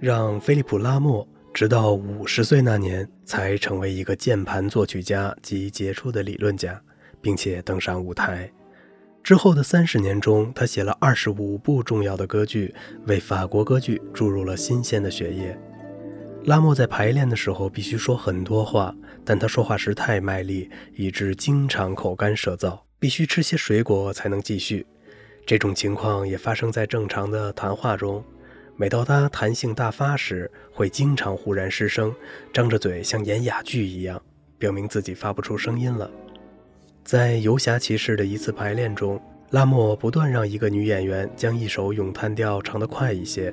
让菲利普·拉莫直到五十岁那年才成为一个键盘作曲家及杰出的理论家，并且登上舞台。之后的三十年中，他写了二十五部重要的歌剧，为法国歌剧注入了新鲜的血液。拉莫在排练的时候必须说很多话，但他说话时太卖力，以致经常口干舌燥，必须吃些水果才能继续。这种情况也发生在正常的谈话中。每到他谈性大发时，会经常忽然失声，张着嘴像演哑剧一样，表明自己发不出声音了。在游侠骑士的一次排练中，拉莫不断让一个女演员将一首咏叹调唱得快一些。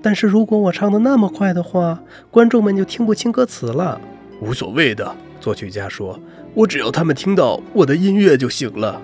但是如果我唱得那么快的话，观众们就听不清歌词了。无所谓的，作曲家说：“我只要他们听到我的音乐就行了。”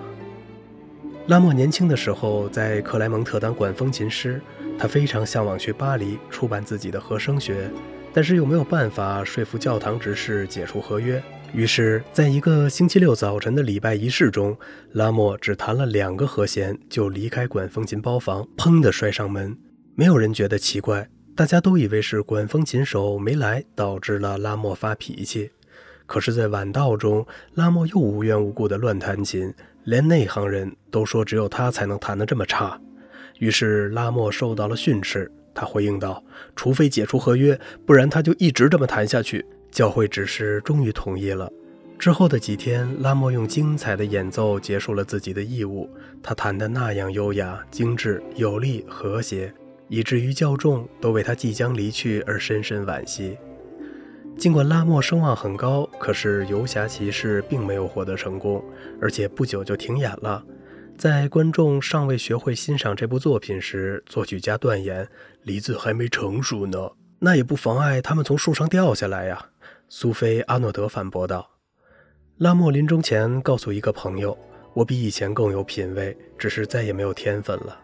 拉莫年轻的时候在克莱蒙特当管风琴师，他非常向往去巴黎出版自己的和声学，但是又没有办法说服教堂执事解除合约。于是，在一个星期六早晨的礼拜仪式中，拉莫只弹了两个和弦就离开管风琴包房，砰地摔上门。没有人觉得奇怪，大家都以为是管风琴手没来导致了拉莫发脾气。可是，在晚道中，拉莫又无缘无故地乱弹琴，连内行人都说只有他才能弹得这么差。于是，拉莫受到了训斥。他回应道：“除非解除合约，不然他就一直这么弹下去。”教会指示终于同意了。之后的几天，拉莫用精彩的演奏结束了自己的义务。他弹得那样优雅、精致、有力、和谐，以至于教众都为他即将离去而深深惋惜。尽管拉莫声望很高，可是《游侠骑士》并没有获得成功，而且不久就停演了。在观众尚未学会欣赏这部作品时，作曲家断言：“梨子还没成熟呢。”那也不妨碍他们从树上掉下来呀。苏菲·阿诺德反驳道：“拉莫临终前告诉一个朋友，我比以前更有品味，只是再也没有天分了。”